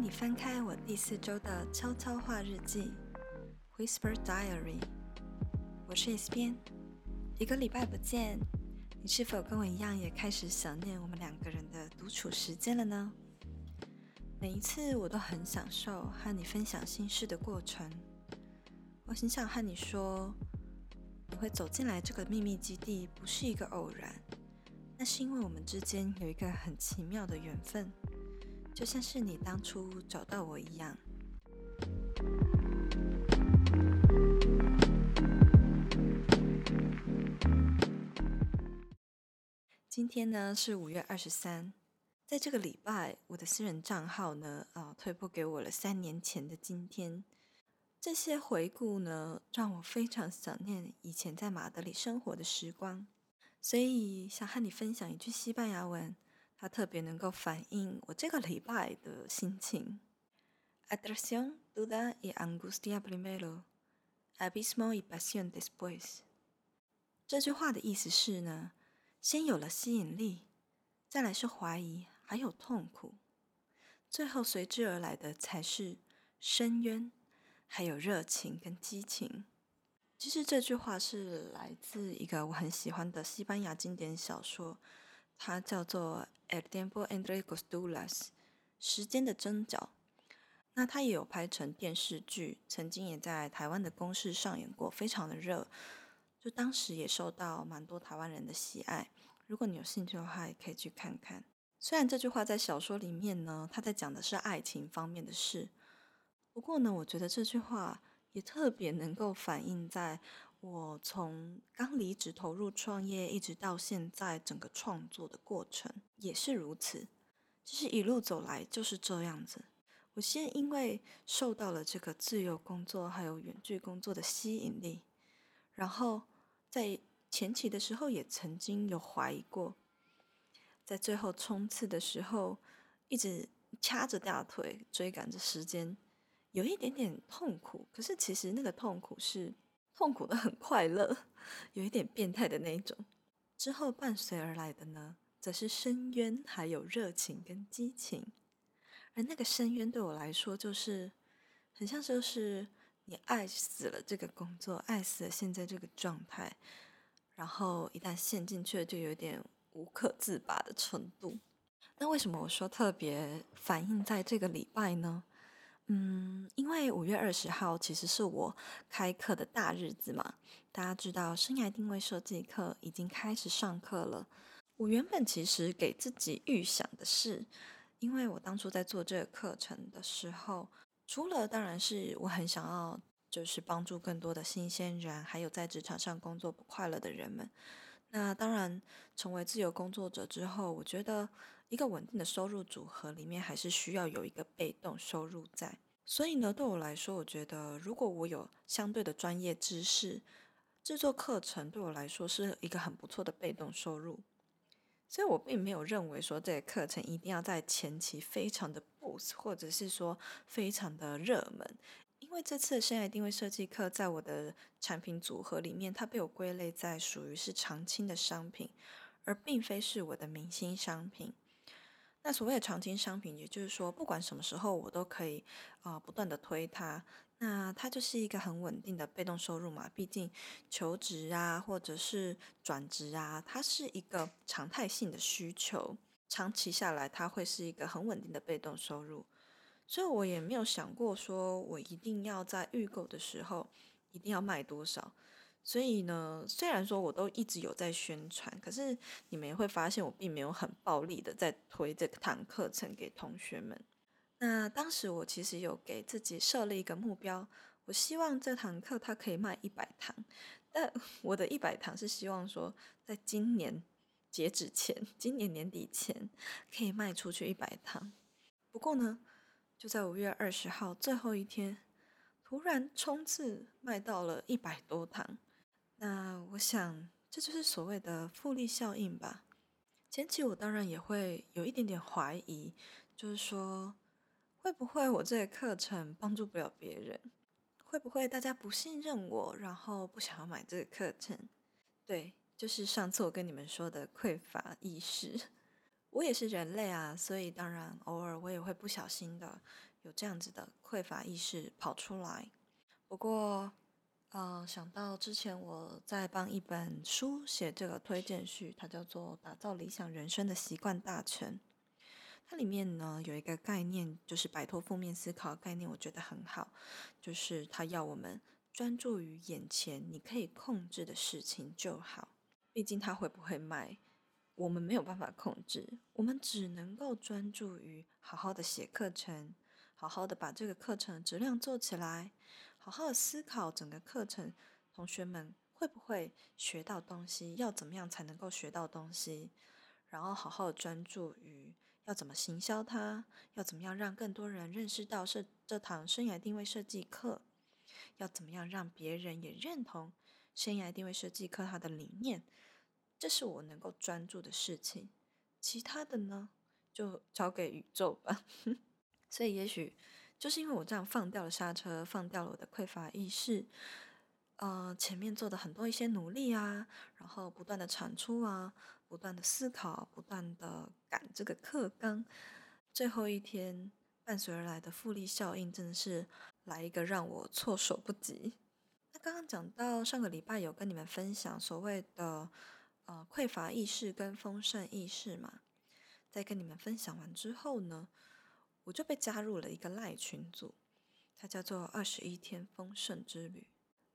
你翻开我第四周的悄悄话日记，Whisper Diary。我是 S 编，一个礼拜不见，你是否跟我一样也开始想念我们两个人的独处时间了呢？每一次我都很享受和你分享心事的过程。我很想和你说，你会走进来这个秘密基地不是一个偶然，那是因为我们之间有一个很奇妙的缘分。就像是你当初找到我一样。今天呢是五月二十三，在这个礼拜，我的私人账号呢啊推播给我了三年前的今天。这些回顾呢，让我非常想念以前在马德里生活的时光，所以想和你分享一句西班牙文。它特别能够反映我这个礼拜的心情。Atracción, duda y angustia primero, abismo y pasión después。这句话的意思是呢，先有了吸引力，再来是怀疑，还有痛苦，最后随之而来的才是深渊，还有热情跟激情。其实这句话是来自一个我很喜欢的西班牙经典小说。它叫做《El tiempo entre costuras》，时间的针脚。那它也有拍成电视剧，曾经也在台湾的公视上演过，非常的热。就当时也受到蛮多台湾人的喜爱。如果你有兴趣的话，也可以去看看。虽然这句话在小说里面呢，它在讲的是爱情方面的事，不过呢，我觉得这句话也特别能够反映在。我从刚离职投入创业，一直到现在整个创作的过程也是如此。其实一路走来就是这样子。我先因为受到了这个自由工作还有远距工作的吸引力，然后在前期的时候也曾经有怀疑过，在最后冲刺的时候一直掐着大腿追赶着时间，有一点点痛苦。可是其实那个痛苦是。痛苦的很快乐，有一点变态的那一种。之后伴随而来的呢，则是深渊，还有热情跟激情。而那个深渊对我来说，就是很像就是你爱死了这个工作，爱死了现在这个状态，然后一旦陷进去了，就有点无可自拔的程度。那为什么我说特别反映在这个礼拜呢？嗯，因为五月二十号其实是我开课的大日子嘛。大家知道，生涯定位设计课已经开始上课了。我原本其实给自己预想的是，因为我当初在做这个课程的时候，除了当然是我很想要，就是帮助更多的新鲜人，还有在职场上工作不快乐的人们。那当然，成为自由工作者之后，我觉得一个稳定的收入组合里面还是需要有一个被动收入在。所以呢，对我来说，我觉得如果我有相对的专业知识，制作课程对我来说是一个很不错的被动收入。所以我并没有认为说这个课程一定要在前期非常的 boost，或者是说非常的热门。因为这次的生涯定位设计课，在我的产品组合里面，它被我归类在属于是常青的商品，而并非是我的明星商品。那所谓的常青商品，也就是说，不管什么时候我都可以啊、呃、不断的推它。那它就是一个很稳定的被动收入嘛。毕竟求职啊，或者是转职啊，它是一个常态性的需求，长期下来，它会是一个很稳定的被动收入。所以我也没有想过说，我一定要在预购的时候一定要卖多少。所以呢，虽然说我都一直有在宣传，可是你们也会发现我并没有很暴力的在推这堂课程给同学们。那当时我其实有给自己设立一个目标，我希望这堂课它可以卖一百堂。但 我的一百堂是希望说，在今年截止前，今年年底前可以卖出去一百堂。不过呢，就在五月二十号最后一天，突然冲刺卖到了一百多堂。我想，这就是所谓的复利效应吧。前期我当然也会有一点点怀疑，就是说，会不会我这个课程帮助不了别人？会不会大家不信任我，然后不想要买这个课程？对，就是上次我跟你们说的匮乏意识。我也是人类啊，所以当然偶尔我也会不小心的有这样子的匮乏意识跑出来。不过，呃，想到之前我在帮一本书写这个推荐序，它叫做《打造理想人生的习惯大全》。它里面呢有一个概念，就是摆脱负面思考概念，我觉得很好。就是它要我们专注于眼前你可以控制的事情就好。毕竟它会不会卖，我们没有办法控制，我们只能够专注于好好的写课程，好好的把这个课程质量做起来，好好思考整个课程，同学们会不会学到东西，要怎么样才能够学到东西，然后好好的专注于。要怎么行销它？要怎么样让更多人认识到这这堂生涯定位设计课？要怎么样让别人也认同生涯定位设计课它的理念？这是我能够专注的事情。其他的呢，就交给宇宙吧。所以，也许就是因为我这样放掉了刹车，放掉了我的匮乏意识，呃，前面做的很多一些努力啊，然后不断的产出啊。不断的思考，不断的赶这个课纲，最后一天伴随而来的复利效应，真的是来一个让我措手不及。那刚刚讲到上个礼拜有跟你们分享所谓的呃匮乏意识跟丰盛意识嘛，在跟你们分享完之后呢，我就被加入了一个赖群组，它叫做二十一天丰盛之旅。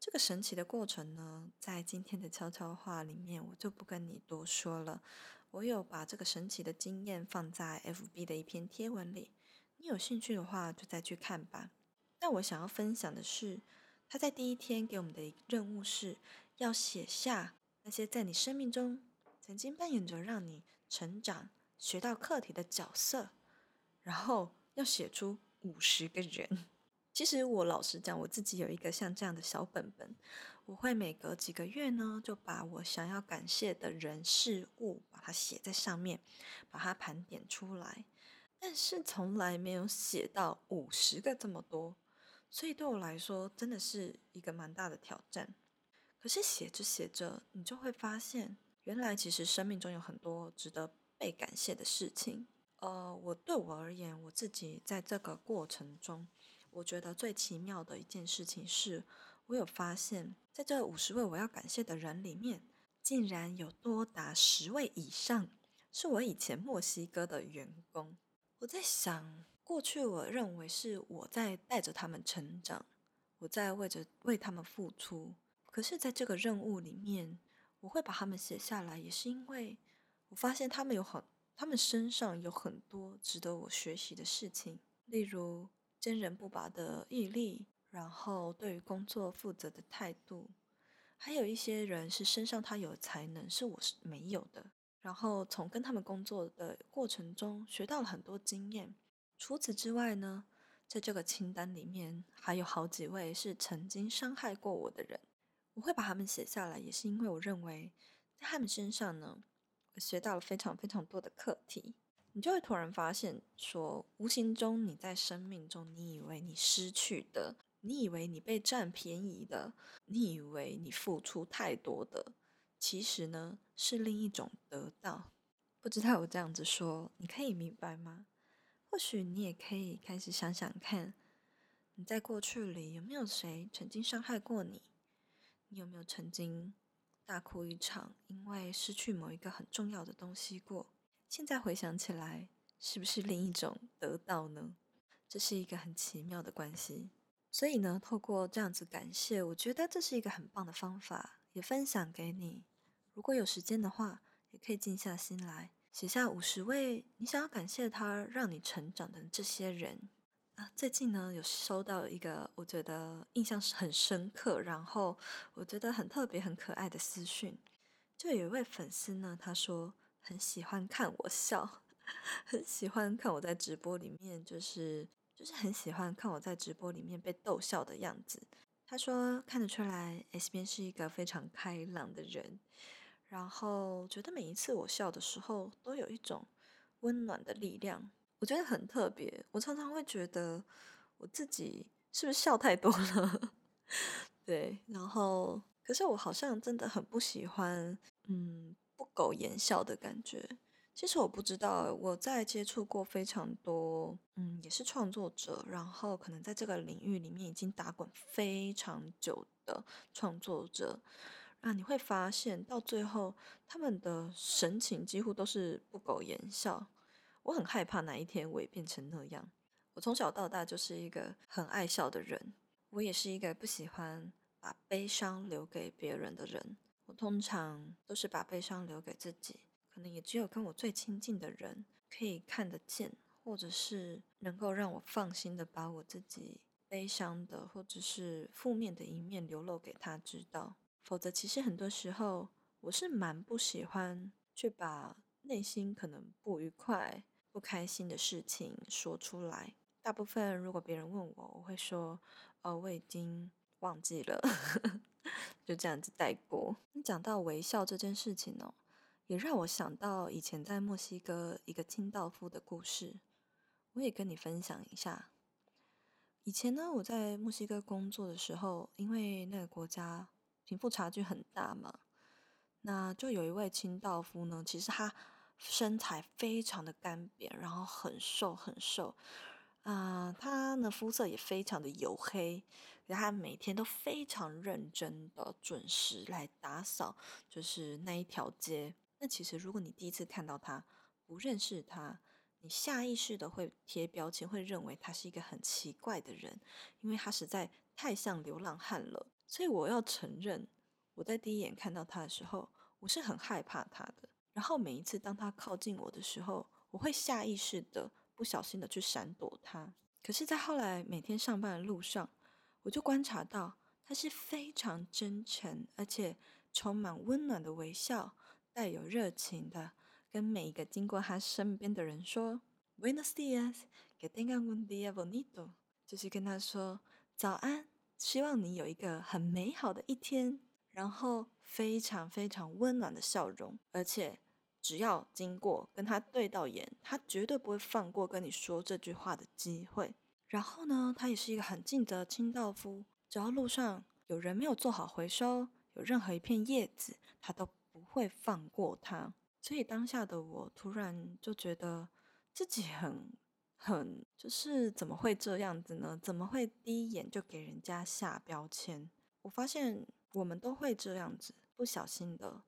这个神奇的过程呢，在今天的悄悄话里面，我就不跟你多说了。我有把这个神奇的经验放在 FB 的一篇贴文里，你有兴趣的话就再去看吧。那我想要分享的是，他在第一天给我们的任务是要写下那些在你生命中曾经扮演着让你成长、学到课题的角色，然后要写出五十个人。其实我老实讲，我自己有一个像这样的小本本，我会每隔几个月呢，就把我想要感谢的人事物，把它写在上面，把它盘点出来。但是从来没有写到五十个这么多，所以对我来说真的是一个蛮大的挑战。可是写着写着，你就会发现，原来其实生命中有很多值得被感谢的事情。呃，我对我而言，我自己在这个过程中。我觉得最奇妙的一件事情是，我有发现，在这五十位我要感谢的人里面，竟然有多达十位以上是我以前墨西哥的员工。我在想，过去我认为是我在带着他们成长，我在为着为他们付出。可是，在这个任务里面，我会把他们写下来，也是因为我发现他们有很，他们身上有很多值得我学习的事情，例如。坚韧不拔的毅力，然后对于工作负责的态度，还有一些人是身上他有才能，是我是没有的。然后从跟他们工作的过程中学到了很多经验。除此之外呢，在这个清单里面还有好几位是曾经伤害过我的人，我会把他们写下来，也是因为我认为在他们身上呢，学到了非常非常多的课题。你就会突然发现，说无形中你在生命中，你以为你失去的，你以为你被占便宜的，你以为你付出太多的，其实呢是另一种得到。不知道我这样子说，你可以明白吗？或许你也可以开始想想看，你在过去里有没有谁曾经伤害过你？你有没有曾经大哭一场，因为失去某一个很重要的东西过？现在回想起来，是不是另一种得到呢？这是一个很奇妙的关系。所以呢，透过这样子感谢，我觉得这是一个很棒的方法，也分享给你。如果有时间的话，也可以静下心来，写下五十位你想要感谢他让你成长的这些人啊。最近呢，有收到一个我觉得印象是很深刻，然后我觉得很特别、很可爱的私讯，就有一位粉丝呢，他说。很喜欢看我笑，很喜欢看我在直播里面，就是就是很喜欢看我在直播里面被逗笑的样子。他说看得出来，S 边是一个非常开朗的人，然后觉得每一次我笑的时候，都有一种温暖的力量，我觉得很特别。我常常会觉得我自己是不是笑太多了？对，然后可是我好像真的很不喜欢，嗯。不苟言笑的感觉，其实我不知道，我在接触过非常多，嗯，也是创作者，然后可能在这个领域里面已经打滚非常久的创作者，啊，你会发现到最后，他们的神情几乎都是不苟言笑。我很害怕哪一天我也变成那样。我从小到大就是一个很爱笑的人，我也是一个不喜欢把悲伤留给别人的人。我通常都是把悲伤留给自己。可能也只有跟我最亲近的人可以看得见，或者是能够让我放心的把我自己悲伤的或者是负面的一面流露给他知道。否则，其实很多时候我是蛮不喜欢去把内心可能不愉快、不开心的事情说出来。大部分如果别人问我，我会说：“哦，我已经忘记了。”就这样子带过。你讲到微笑这件事情哦。也让我想到以前在墨西哥一个清道夫的故事，我也跟你分享一下。以前呢，我在墨西哥工作的时候，因为那个国家贫富差距很大嘛，那就有一位清道夫呢，其实他身材非常的干瘪，然后很瘦很瘦，啊、呃，他呢肤色也非常的黝黑，然后他每天都非常认真的准时来打扫，就是那一条街。那其实，如果你第一次看到他，不认识他，你下意识的会贴标签，会认为他是一个很奇怪的人，因为他实在太像流浪汉了。所以我要承认，我在第一眼看到他的时候，我是很害怕他的。然后每一次当他靠近我的时候，我会下意识的不小心的去闪躲他。可是，在后来每天上班的路上，我就观察到他是非常真诚，而且充满温暖的微笑。带有热情的跟每一个经过他身边的人说 “Buenos días, que tenga un día bonito”，就是跟他说早安，希望你有一个很美好的一天。然后非常非常温暖的笑容，而且只要经过跟他对到眼，他绝对不会放过跟你说这句话的机会。然后呢，他也是一个很尽责的清道夫，只要路上有人没有做好回收，有任何一片叶子，他都。不会放过他，所以当下的我突然就觉得自己很很，就是怎么会这样子呢？怎么会第一眼就给人家下标签？我发现我们都会这样子，不小心的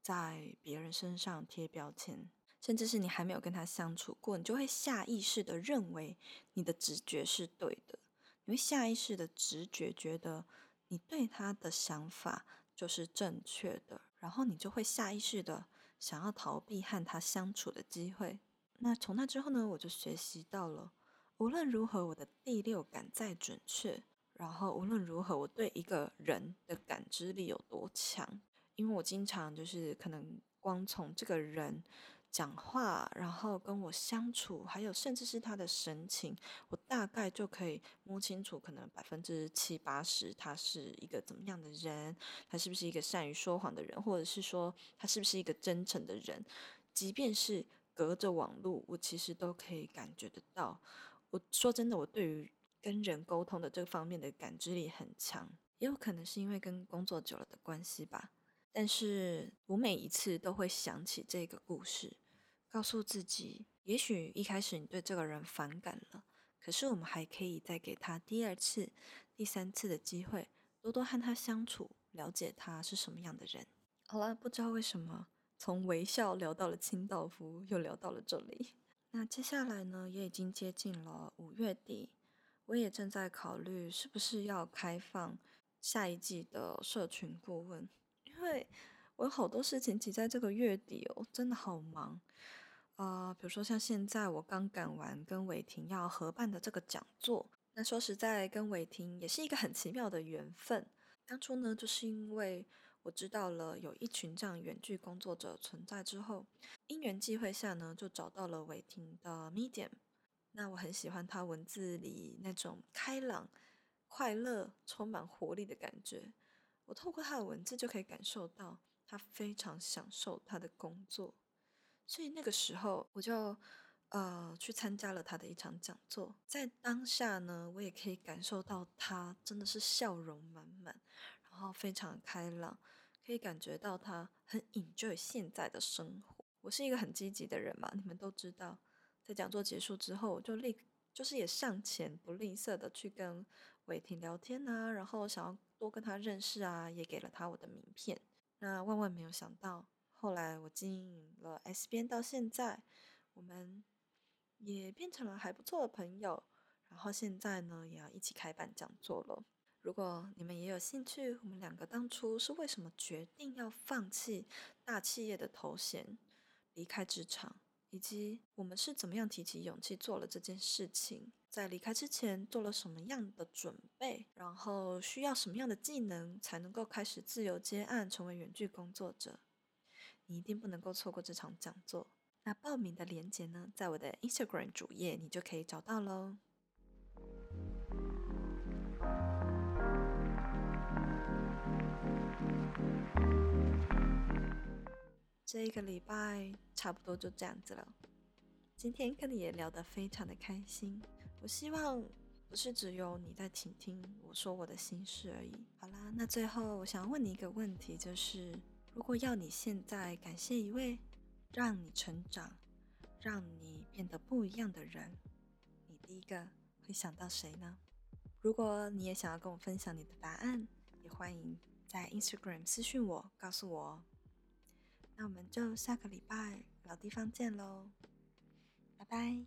在别人身上贴标签，甚至是你还没有跟他相处过，你就会下意识的认为你的直觉是对的，你会下意识的直觉觉得你对他的想法就是正确的。然后你就会下意识的想要逃避和他相处的机会。那从那之后呢，我就学习到了，无论如何我的第六感再准确，然后无论如何我对一个人的感知力有多强，因为我经常就是可能光从这个人。讲话，然后跟我相处，还有甚至是他的神情，我大概就可以摸清楚，可能百分之七八十，他是一个怎么样的人，他是不是一个善于说谎的人，或者是说他是不是一个真诚的人。即便是隔着网络，我其实都可以感觉得到。我说真的，我对于跟人沟通的这方面的感知力很强，也有可能是因为跟工作久了的关系吧。但是我每一次都会想起这个故事，告诉自己，也许一开始你对这个人反感了，可是我们还可以再给他第二次、第三次的机会，多多和他相处，了解他是什么样的人。好了，不知道为什么从微笑聊到了清道夫，又聊到了这里。那接下来呢，也已经接近了五月底，我也正在考虑是不是要开放下一季的社群顾问。因为我有好多事情挤在这个月底哦，真的好忙啊，比如说像现在我刚赶完跟伟霆要合办的这个讲座，那说实在，跟伟霆也是一个很奇妙的缘分。当初呢，就是因为我知道了有一群这样远距工作者存在之后，因缘际会下呢，就找到了伟霆的 Medium。那我很喜欢他文字里那种开朗、快乐、充满活力的感觉。我透过他的文字就可以感受到他非常享受他的工作，所以那个时候我就呃去参加了他的一场讲座。在当下呢，我也可以感受到他真的是笑容满满，然后非常开朗，可以感觉到他很 enjoy 现在的生活。我是一个很积极的人嘛，你们都知道。在讲座结束之后，我就立就是也上前不吝啬的去跟伟霆聊天啊，然后想要多跟他认识啊，也给了他我的名片。那万万没有想到，后来我经营了 S 编到现在，我们也变成了还不错的朋友。然后现在呢，也要一起开办讲座了。如果你们也有兴趣，我们两个当初是为什么决定要放弃大企业的头衔，离开职场，以及我们是怎么样提起勇气做了这件事情，在离开之前做了什么样的准备，然后需要什么样的技能才能够开始自由接案，成为远距工作者，你一定不能够错过这场讲座。那报名的链接呢，在我的 Instagram 主页你就可以找到喽。这一个礼拜差不多就这样子了。今天跟你也聊得非常的开心。我希望不是只有你在倾听我说我的心事而已。好啦，那最后我想问你一个问题，就是如果要你现在感谢一位让你成长、让你变得不一样的人，你第一个会想到谁呢？如果你也想要跟我分享你的答案，也欢迎在 Instagram 私信我，告诉我。那我们就下个礼拜老地方见喽，拜拜。